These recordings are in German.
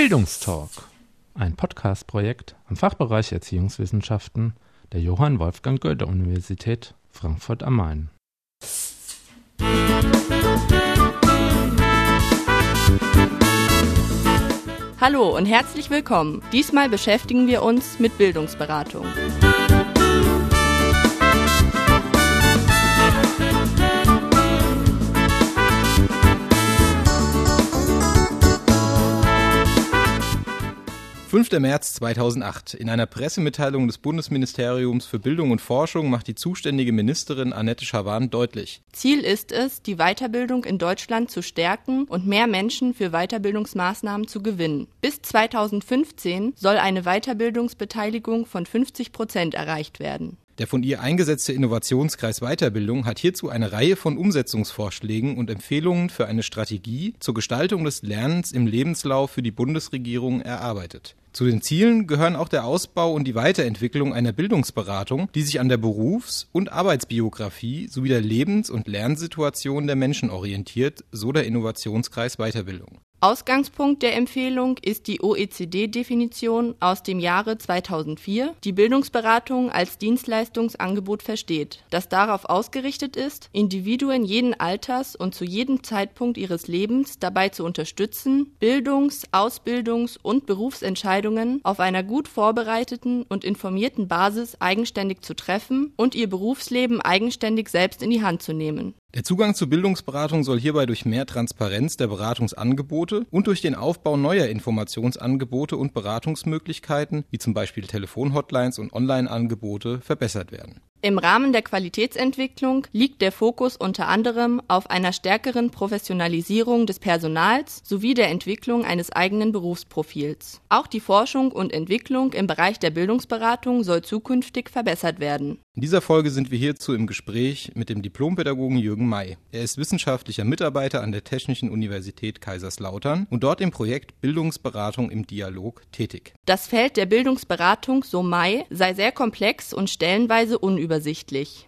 Bildungstalk, ein Podcast-Projekt am Fachbereich Erziehungswissenschaften der Johann Wolfgang Goethe Universität Frankfurt am Main. Hallo und herzlich willkommen. Diesmal beschäftigen wir uns mit Bildungsberatung. März 2008. In einer Pressemitteilung des Bundesministeriums für Bildung und Forschung macht die zuständige Ministerin Annette Schawan deutlich. Ziel ist es, die Weiterbildung in Deutschland zu stärken und mehr Menschen für Weiterbildungsmaßnahmen zu gewinnen. Bis 2015 soll eine Weiterbildungsbeteiligung von 50 Prozent erreicht werden. Der von ihr eingesetzte Innovationskreis Weiterbildung hat hierzu eine Reihe von Umsetzungsvorschlägen und Empfehlungen für eine Strategie zur Gestaltung des Lernens im Lebenslauf für die Bundesregierung erarbeitet. Zu den Zielen gehören auch der Ausbau und die Weiterentwicklung einer Bildungsberatung, die sich an der Berufs- und Arbeitsbiografie sowie der Lebens- und Lernsituation der Menschen orientiert, so der Innovationskreis Weiterbildung. Ausgangspunkt der Empfehlung ist die OECD-Definition aus dem Jahre 2004, die Bildungsberatung als Dienstleistungsangebot versteht, das darauf ausgerichtet ist, Individuen jeden Alters und zu jedem Zeitpunkt ihres Lebens dabei zu unterstützen, Bildungs-, Ausbildungs- und Berufsentscheidungen auf einer gut vorbereiteten und informierten Basis eigenständig zu treffen und ihr Berufsleben eigenständig selbst in die Hand zu nehmen. Der Zugang zur Bildungsberatung soll hierbei durch mehr Transparenz der Beratungsangebote und durch den Aufbau neuer Informationsangebote und Beratungsmöglichkeiten, wie zum Beispiel Telefonhotlines und Online-Angebote, verbessert werden. Im Rahmen der Qualitätsentwicklung liegt der Fokus unter anderem auf einer stärkeren Professionalisierung des Personals sowie der Entwicklung eines eigenen Berufsprofils. Auch die Forschung und Entwicklung im Bereich der Bildungsberatung soll zukünftig verbessert werden. In dieser Folge sind wir hierzu im Gespräch mit dem Diplompädagogen Jürgen May. Er ist wissenschaftlicher Mitarbeiter an der Technischen Universität Kaiserslautern und dort im Projekt Bildungsberatung im Dialog tätig. Das Feld der Bildungsberatung, so May, sei sehr komplex und stellenweise unübersichtlich.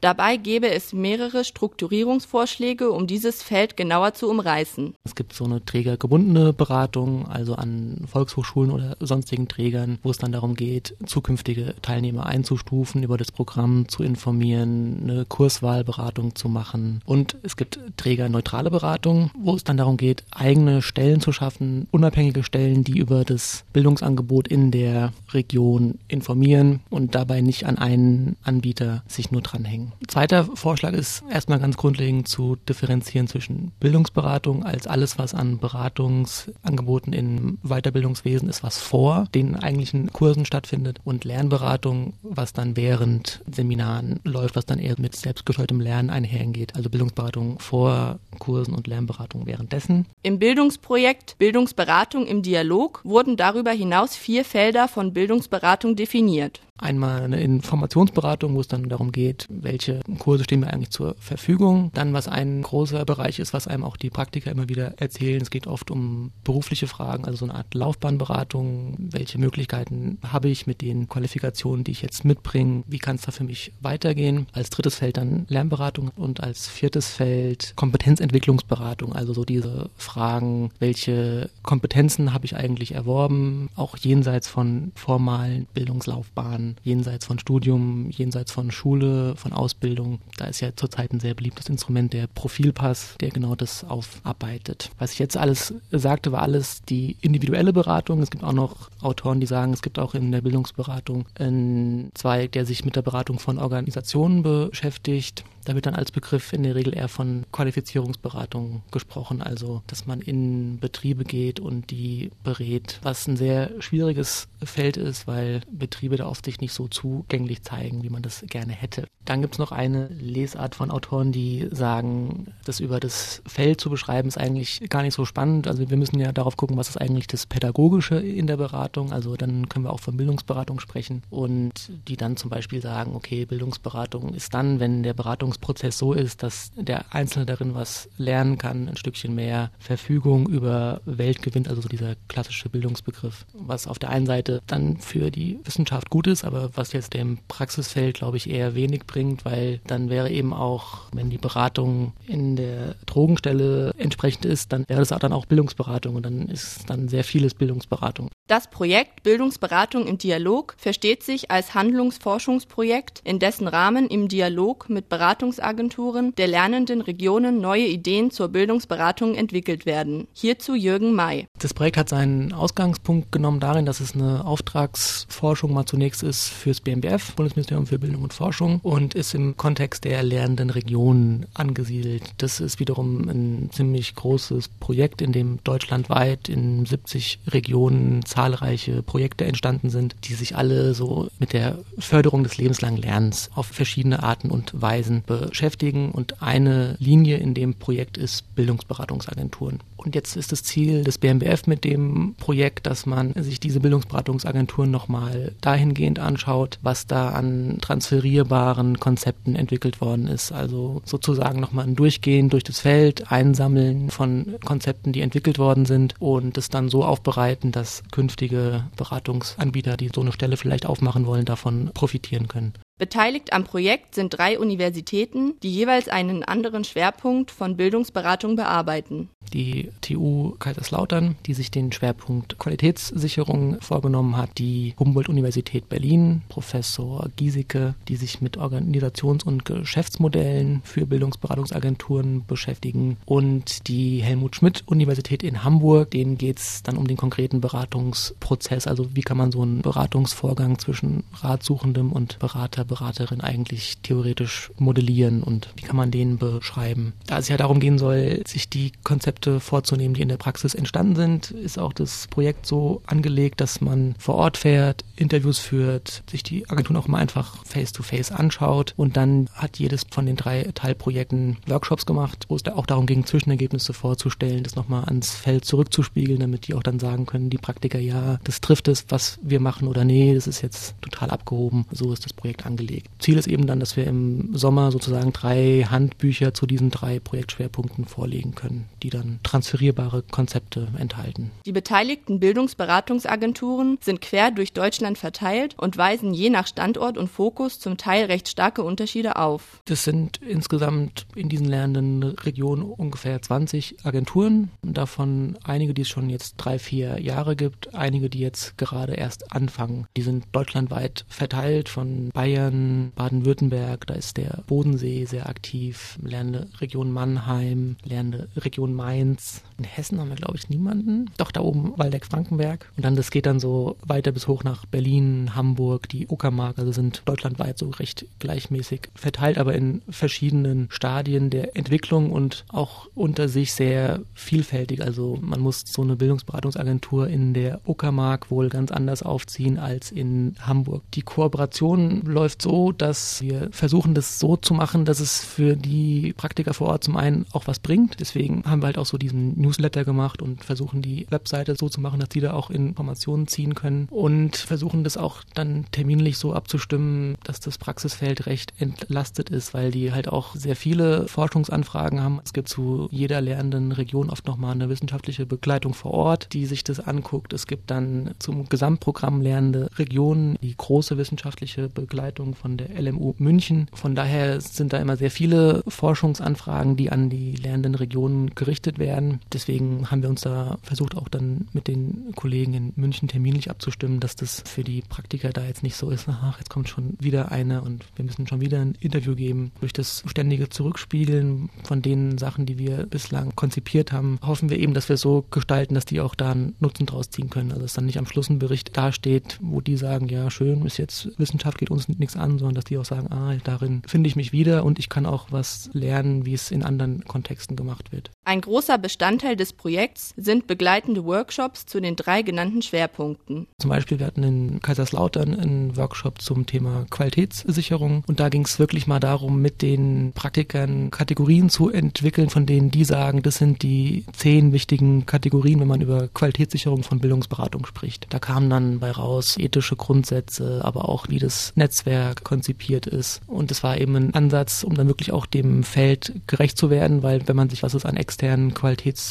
Dabei gäbe es mehrere Strukturierungsvorschläge, um dieses Feld genauer zu umreißen. Es gibt so eine trägergebundene Beratung, also an Volkshochschulen oder sonstigen Trägern, wo es dann darum geht, zukünftige Teilnehmer einzustufen, über das Programm zu informieren, eine Kurswahlberatung zu machen. Und es gibt trägerneutrale Beratung, wo es dann darum geht, eigene Stellen zu schaffen, unabhängige Stellen, die über das Bildungsangebot in der Region informieren und dabei nicht an einen Anbieter sich nur dranhängen. Zweiter Vorschlag ist erstmal ganz grundlegend zu differenzieren zwischen Bildungsberatung als alles, was an Beratungsangeboten im Weiterbildungswesen ist, was vor den eigentlichen Kursen stattfindet und Lernberatung, was dann während Seminaren läuft, was dann eher mit selbstgesteuertem Lernen einhergeht. Also Bildungsberatung vor Kursen und Lernberatung währenddessen. Im Bildungsprojekt Bildungsberatung im Dialog wurden darüber hinaus vier Felder von Bildungsberatung definiert. Einmal eine Informationsberatung, wo es dann darum geht, welche Kurse stehen mir eigentlich zur Verfügung. Dann, was ein großer Bereich ist, was einem auch die Praktiker immer wieder erzählen. Es geht oft um berufliche Fragen, also so eine Art Laufbahnberatung. Welche Möglichkeiten habe ich mit den Qualifikationen, die ich jetzt mitbringe? Wie kann es da für mich weitergehen? Als drittes Feld dann Lernberatung und als viertes Feld Kompetenzentwicklungsberatung. Also so diese Fragen, welche Kompetenzen habe ich eigentlich erworben? Auch jenseits von formalen Bildungslaufbahnen jenseits von Studium, jenseits von Schule, von Ausbildung. Da ist ja zurzeit ein sehr beliebtes Instrument der Profilpass, der genau das aufarbeitet. Was ich jetzt alles sagte, war alles die individuelle Beratung. Es gibt auch noch Autoren, die sagen, es gibt auch in der Bildungsberatung einen Zweig, der sich mit der Beratung von Organisationen beschäftigt. Da wird dann als Begriff in der Regel eher von Qualifizierungsberatung gesprochen, also dass man in Betriebe geht und die berät, was ein sehr schwieriges Feld ist, weil Betriebe da oft sich nicht so zugänglich zeigen, wie man das gerne hätte. Dann gibt es noch eine Lesart von Autoren, die sagen, das über das Feld zu beschreiben ist eigentlich gar nicht so spannend. Also wir müssen ja darauf gucken, was ist eigentlich das Pädagogische in der Beratung. Also dann können wir auch von Bildungsberatung sprechen und die dann zum Beispiel sagen, okay, Bildungsberatung ist dann, wenn der Beratung Bildungsprozess so ist, dass der Einzelne darin was lernen kann, ein Stückchen mehr Verfügung über Welt gewinnt, also so dieser klassische Bildungsbegriff, was auf der einen Seite dann für die Wissenschaft gut ist, aber was jetzt dem Praxisfeld, glaube ich, eher wenig bringt, weil dann wäre eben auch, wenn die Beratung in der Drogenstelle entsprechend ist, dann wäre das auch dann auch Bildungsberatung und dann ist dann sehr vieles Bildungsberatung. Das Projekt Bildungsberatung im Dialog versteht sich als Handlungsforschungsprojekt, in dessen Rahmen im Dialog mit Beratungsagenturen der lernenden Regionen neue Ideen zur Bildungsberatung entwickelt werden. Hierzu Jürgen May. Das Projekt hat seinen Ausgangspunkt genommen darin, dass es eine Auftragsforschung mal zunächst ist fürs BMBF, Bundesministerium für Bildung und Forschung, und ist im Kontext der lernenden Regionen angesiedelt. Das ist wiederum ein ziemlich großes Projekt, in dem deutschlandweit in 70 Regionen zahlreiche Projekte entstanden sind, die sich alle so mit der Förderung des lebenslangen Lernens auf verschiedene Arten und Weisen beschäftigen. Und eine Linie in dem Projekt ist Bildungsberatungsagenturen. Und jetzt ist das Ziel des BMBF mit dem Projekt, dass man sich diese Bildungsberatungsagenturen nochmal dahingehend anschaut, was da an transferierbaren Konzepten entwickelt worden ist. Also sozusagen nochmal ein Durchgehen durch das Feld, Einsammeln von Konzepten, die entwickelt worden sind und es dann so aufbereiten, dass künftige Beratungsanbieter, die so eine Stelle vielleicht aufmachen wollen, davon profitieren können. Beteiligt am Projekt sind drei Universitäten, die jeweils einen anderen Schwerpunkt von Bildungsberatung bearbeiten. Die TU Kaiserslautern, die sich den Schwerpunkt Qualitätssicherung vorgenommen hat, die Humboldt-Universität Berlin, Professor Giesecke, die sich mit Organisations- und Geschäftsmodellen für Bildungsberatungsagenturen beschäftigen und die Helmut-Schmidt-Universität in Hamburg, denen geht es dann um den konkreten Beratungsprozess, also wie kann man so einen Beratungsvorgang zwischen Ratsuchendem und Berater Beraterin eigentlich theoretisch modellieren und wie kann man den beschreiben. Da es ja darum gehen soll, sich die Konzepte vorzunehmen, die in der Praxis entstanden sind, ist auch das Projekt so angelegt, dass man vor Ort fährt, Interviews führt, sich die Agenturen auch mal einfach face-to-face -face anschaut und dann hat jedes von den drei Teilprojekten Workshops gemacht, wo es auch darum ging, Zwischenergebnisse vorzustellen, das nochmal ans Feld zurückzuspiegeln, damit die auch dann sagen können, die Praktiker, ja, das trifft es, was wir machen oder nee, das ist jetzt total abgehoben. So ist das Projekt angelegt angelegt. Ziel ist eben dann, dass wir im Sommer sozusagen drei Handbücher zu diesen drei Projektschwerpunkten vorlegen können, die dann transferierbare Konzepte enthalten. Die beteiligten Bildungsberatungsagenturen sind quer durch Deutschland verteilt und weisen je nach Standort und Fokus zum Teil recht starke Unterschiede auf. Das sind insgesamt in diesen lernenden Regionen ungefähr 20 Agenturen, davon einige, die es schon jetzt drei, vier Jahre gibt, einige, die jetzt gerade erst anfangen. Die sind deutschlandweit verteilt von Bayern Bayern, Baden-Württemberg, da ist der Bodensee sehr aktiv, lernende Region Mannheim, lernende Region Mainz. In Hessen haben wir, glaube ich, niemanden. Doch da oben Waldeck-Frankenberg. Und dann, das geht dann so weiter bis hoch nach Berlin, Hamburg, die Uckermark, also sind deutschlandweit so recht gleichmäßig verteilt, aber in verschiedenen Stadien der Entwicklung und auch unter sich sehr vielfältig. Also man muss so eine Bildungsberatungsagentur in der Uckermark wohl ganz anders aufziehen als in Hamburg. Die Kooperation läuft so, dass wir versuchen, das so zu machen, dass es für die Praktiker vor Ort zum einen auch was bringt. Deswegen haben wir halt auch so diesen Newsletter gemacht und versuchen die Webseite so zu machen, dass die da auch Informationen ziehen können und versuchen das auch dann terminlich so abzustimmen, dass das Praxisfeld recht entlastet ist, weil die halt auch sehr viele Forschungsanfragen haben. Es gibt zu jeder lernenden Region oft nochmal eine wissenschaftliche Begleitung vor Ort, die sich das anguckt. Es gibt dann zum Gesamtprogramm lernende Regionen die große wissenschaftliche Begleitung von der LMU München. Von daher sind da immer sehr viele Forschungsanfragen, die an die lernenden Regionen gerichtet werden. Deswegen haben wir uns da versucht, auch dann mit den Kollegen in München terminlich abzustimmen, dass das für die Praktiker da jetzt nicht so ist, ach, jetzt kommt schon wieder einer und wir müssen schon wieder ein Interview geben. Durch das ständige Zurückspiegeln von den Sachen, die wir bislang konzipiert haben, hoffen wir eben, dass wir so gestalten, dass die auch da einen Nutzen draus ziehen können. Also dass dann nicht am Schluss ein Bericht dasteht, wo die sagen, ja schön, ist jetzt Wissenschaft geht uns nichts an, sondern dass die auch sagen, ah, darin finde ich mich wieder und ich kann auch was lernen, wie es in anderen Kontexten gemacht wird. Ein großer Bestandteil Bestandteil des Projekts sind begleitende Workshops zu den drei genannten Schwerpunkten. Zum Beispiel, wir hatten in Kaiserslautern einen Workshop zum Thema Qualitätssicherung und da ging es wirklich mal darum, mit den Praktikern Kategorien zu entwickeln, von denen die sagen, das sind die zehn wichtigen Kategorien, wenn man über Qualitätssicherung von Bildungsberatung spricht. Da kamen dann bei raus ethische Grundsätze, aber auch wie das Netzwerk konzipiert ist. Und es war eben ein Ansatz, um dann wirklich auch dem Feld gerecht zu werden, weil wenn man sich, was es an externen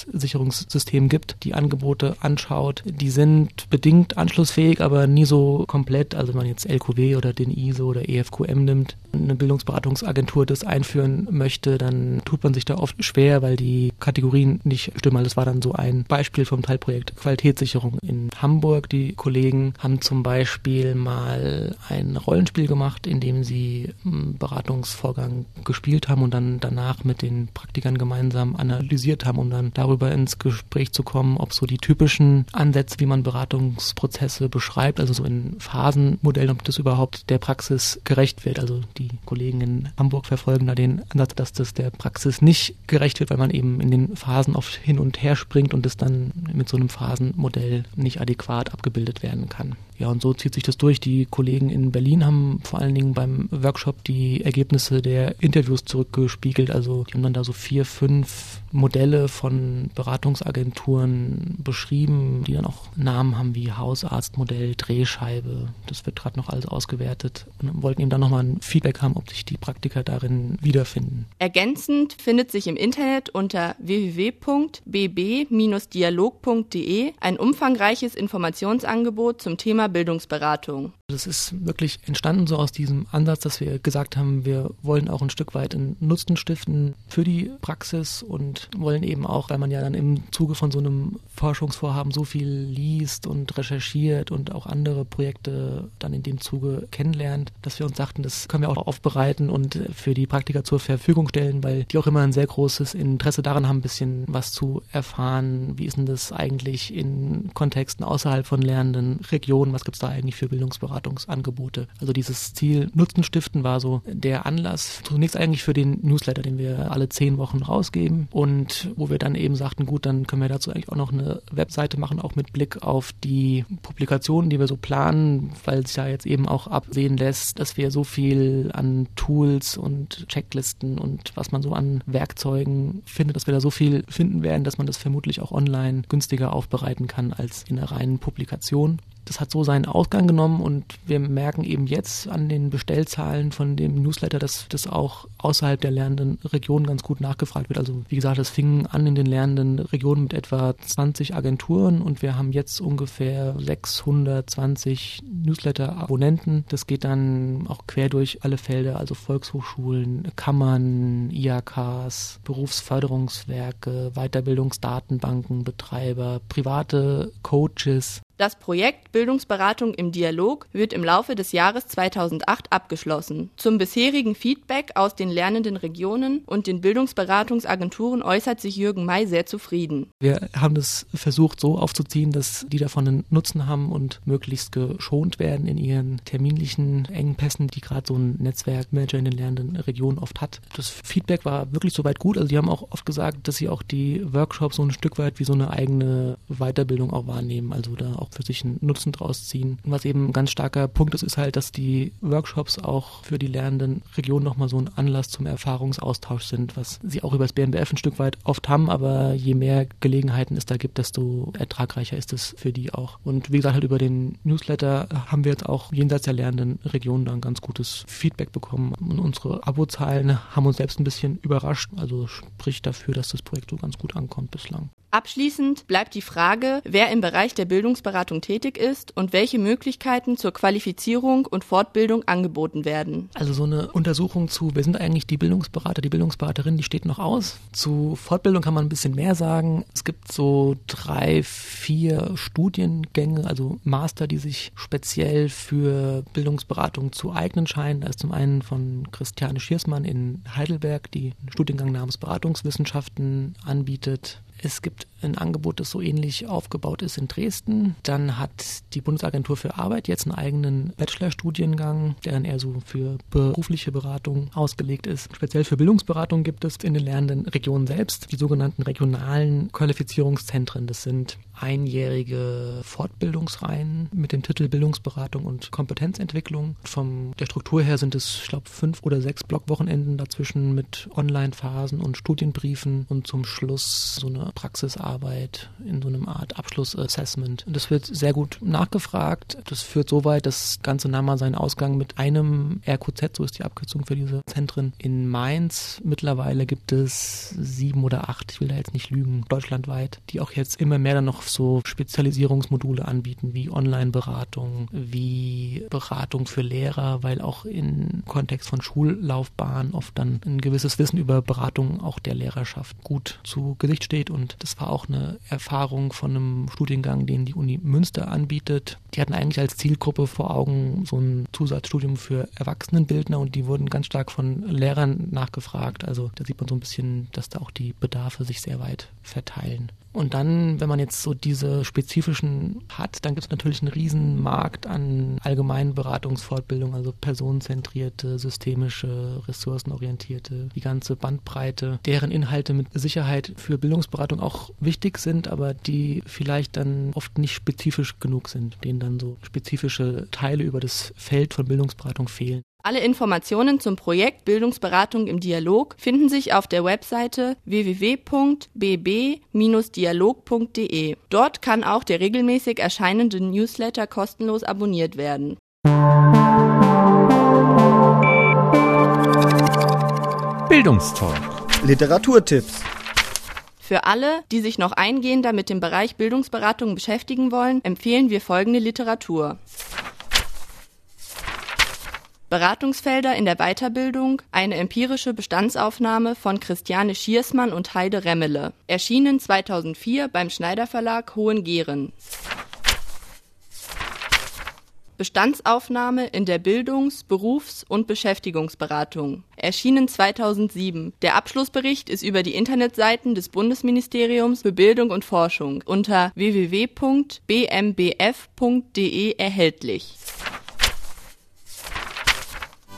Qualitätssicherungssystemen gibt, die Angebote anschaut, die sind bedingt anschlussfähig, aber nie so komplett. Also wenn man jetzt LQW oder den ISO oder EFQM nimmt, eine Bildungsberatungsagentur das einführen möchte, dann tut man sich da oft schwer, weil die Kategorien nicht stimmen. Das war dann so ein Beispiel vom Teilprojekt Qualitätssicherung in Hamburg. Die Kollegen haben zum Beispiel mal ein Rollenspiel gemacht, in dem sie einen Beratungsvorgang gespielt haben und dann danach mit den Praktikern gemeinsam analysiert haben, um dann darüber ins Gespräch zu kommen, ob so die typischen Ansätze, wie man Beratungsprozesse beschreibt, also so in Phasenmodellen, ob das überhaupt der Praxis gerecht wird. Also die Kollegen in Hamburg verfolgen da den Ansatz, dass das der Praxis nicht gerecht wird, weil man eben in den Phasen oft hin und her springt und es dann mit so einem Phasenmodell nicht adäquat abgebildet werden kann. Ja, und so zieht sich das durch. Die Kollegen in Berlin haben vor allen Dingen beim Workshop die Ergebnisse der Interviews zurückgespiegelt. Also die haben dann da so vier, fünf Modelle von Beratungsagenturen beschrieben, die dann auch Namen haben wie Hausarztmodell, Drehscheibe. Das wird gerade noch alles ausgewertet und wollten eben dann nochmal ein Feedback haben, ob sich die Praktiker darin wiederfinden. Ergänzend findet sich im Internet unter www.bb-dialog.de ein umfangreiches Informationsangebot zum Thema Bildungsberatung. Das ist wirklich entstanden so aus diesem Ansatz, dass wir gesagt haben, wir wollen auch ein Stück weit einen Nutzen stiften für die Praxis und wollen eben auch, weil man ja dann im Zuge von so einem Forschungsvorhaben so viel liest und recherchiert und auch andere Projekte dann in dem Zuge kennenlernt, dass wir uns sagten, das können wir auch aufbereiten und für die Praktiker zur Verfügung stellen, weil die auch immer ein sehr großes Interesse daran haben, ein bisschen was zu erfahren. Wie ist denn das eigentlich in Kontexten außerhalb von lernenden Regionen? Was gibt es da eigentlich für Bildungsberatungsangebote? Also dieses Ziel Nutzen stiften war so der Anlass. Zunächst eigentlich für den Newsletter, den wir alle zehn Wochen rausgeben. Und wo wir dann eben sagten, gut, dann können wir dazu eigentlich auch noch eine Webseite machen, auch mit Blick auf die Publikationen, die wir so planen, weil sich ja jetzt eben auch absehen lässt, dass wir so viel an Tools und Checklisten und was man so an Werkzeugen findet, dass wir da so viel finden werden, dass man das vermutlich auch online günstiger aufbereiten kann als in einer reinen Publikation das hat so seinen Ausgang genommen und wir merken eben jetzt an den Bestellzahlen von dem Newsletter, dass das auch außerhalb der lernenden Regionen ganz gut nachgefragt wird. Also wie gesagt, es fing an in den lernenden Regionen mit etwa 20 Agenturen und wir haben jetzt ungefähr 620 Newsletter-Abonnenten. Das geht dann auch quer durch alle Felder, also Volkshochschulen, Kammern, IHKs, Berufsförderungswerke, Weiterbildungsdatenbanken, Betreiber, private Coaches, das Projekt Bildungsberatung im Dialog wird im Laufe des Jahres 2008 abgeschlossen. Zum bisherigen Feedback aus den lernenden Regionen und den Bildungsberatungsagenturen äußert sich Jürgen May sehr zufrieden. Wir haben das versucht so aufzuziehen, dass die davon einen Nutzen haben und möglichst geschont werden in ihren terminlichen Engpässen, die gerade so ein Netzwerkmanager in den lernenden Regionen oft hat. Das Feedback war wirklich soweit gut. Also die haben auch oft gesagt, dass sie auch die Workshops so ein Stück weit wie so eine eigene Weiterbildung auch wahrnehmen. Also da auch für sich einen Nutzen draus ziehen. Und was eben ein ganz starker Punkt ist, ist halt, dass die Workshops auch für die lernenden Regionen nochmal so ein Anlass zum Erfahrungsaustausch sind, was sie auch über das BNBF ein Stück weit oft haben, aber je mehr Gelegenheiten es da gibt, desto ertragreicher ist es für die auch. Und wie gesagt, halt über den Newsletter haben wir jetzt auch jenseits der lernenden Regionen dann ganz gutes Feedback bekommen. Und unsere Abozahlen haben uns selbst ein bisschen überrascht, also spricht dafür, dass das Projekt so ganz gut ankommt bislang. Abschließend bleibt die Frage, wer im Bereich der Bildungsberatung tätig ist und welche Möglichkeiten zur Qualifizierung und Fortbildung angeboten werden. Also so eine Untersuchung zu, wer sind eigentlich die Bildungsberater, die Bildungsberaterin, die steht noch aus. Zu Fortbildung kann man ein bisschen mehr sagen. Es gibt so drei, vier Studiengänge, also Master, die sich speziell für Bildungsberatung zu eignen scheinen. Da ist zum einen von Christiane Schiersmann in Heidelberg, die einen Studiengang namens Beratungswissenschaften anbietet. Es gibt ein Angebot, das so ähnlich aufgebaut ist in Dresden. Dann hat die Bundesagentur für Arbeit jetzt einen eigenen Bachelorstudiengang, der dann eher so für berufliche Beratung ausgelegt ist. Speziell für Bildungsberatung gibt es in den lernenden Regionen selbst die sogenannten regionalen Qualifizierungszentren. Das sind einjährige Fortbildungsreihen mit dem Titel Bildungsberatung und Kompetenzentwicklung. Von der Struktur her sind es, ich glaube, fünf oder sechs Blockwochenenden dazwischen mit Online-Phasen und Studienbriefen und zum Schluss so eine Praxisarbeit in so einem Art Abschlussassessment. Das wird sehr gut nachgefragt. Das führt so weit, dass das Ganze nahm mal seinen Ausgang mit einem RQZ, so ist die Abkürzung für diese Zentren. In Mainz mittlerweile gibt es sieben oder acht, ich will da jetzt nicht lügen, deutschlandweit, die auch jetzt immer mehr dann noch so Spezialisierungsmodule anbieten, wie Online-Beratung, wie Beratung für Lehrer, weil auch im Kontext von Schullaufbahn oft dann ein gewisses Wissen über Beratung auch der Lehrerschaft gut zu Gesicht steht. Und das war auch eine Erfahrung von einem Studiengang, den die Uni Münster anbietet. Die hatten eigentlich als Zielgruppe vor Augen so ein Zusatzstudium für Erwachsenenbildner und die wurden ganz stark von Lehrern nachgefragt. Also da sieht man so ein bisschen, dass da auch die Bedarfe sich sehr weit verteilen. Und dann, wenn man jetzt so diese spezifischen hat, dann gibt es natürlich einen riesen Markt an allgemeinen Beratungsfortbildung, also personenzentrierte, systemische, ressourcenorientierte, die ganze Bandbreite, deren Inhalte mit Sicherheit für Bildungsberatung auch wichtig sind, aber die vielleicht dann oft nicht spezifisch genug sind, denen dann so spezifische Teile über das Feld von Bildungsberatung fehlen. Alle Informationen zum Projekt Bildungsberatung im Dialog finden sich auf der Webseite www.bb-dialog.de. Dort kann auch der regelmäßig erscheinende Newsletter kostenlos abonniert werden. Bildungstalk. Literaturtipps. Für alle, die sich noch eingehender mit dem Bereich Bildungsberatung beschäftigen wollen, empfehlen wir folgende Literatur. Beratungsfelder in der Weiterbildung, eine empirische Bestandsaufnahme von Christiane Schiersmann und Heide Remmele, erschienen 2004 beim Schneider Verlag Hohengehren. Bestandsaufnahme in der Bildungs-, Berufs- und Beschäftigungsberatung. Erschienen 2007. Der Abschlussbericht ist über die Internetseiten des Bundesministeriums für Bildung und Forschung unter www.bmbf.de erhältlich.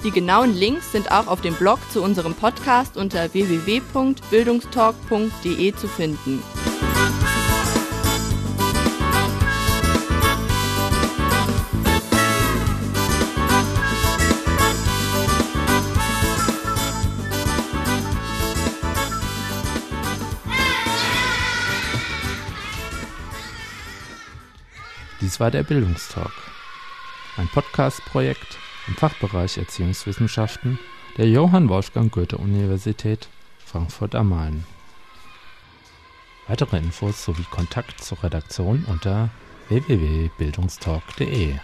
Die genauen Links sind auch auf dem Blog zu unserem Podcast unter www.bildungstalk.de zu finden. Dies war der Bildungstalk, ein Podcast-Projekt im Fachbereich Erziehungswissenschaften der Johann Wolfgang Goethe-Universität Frankfurt am Main. Weitere Infos sowie Kontakt zur Redaktion unter www.bildungstalk.de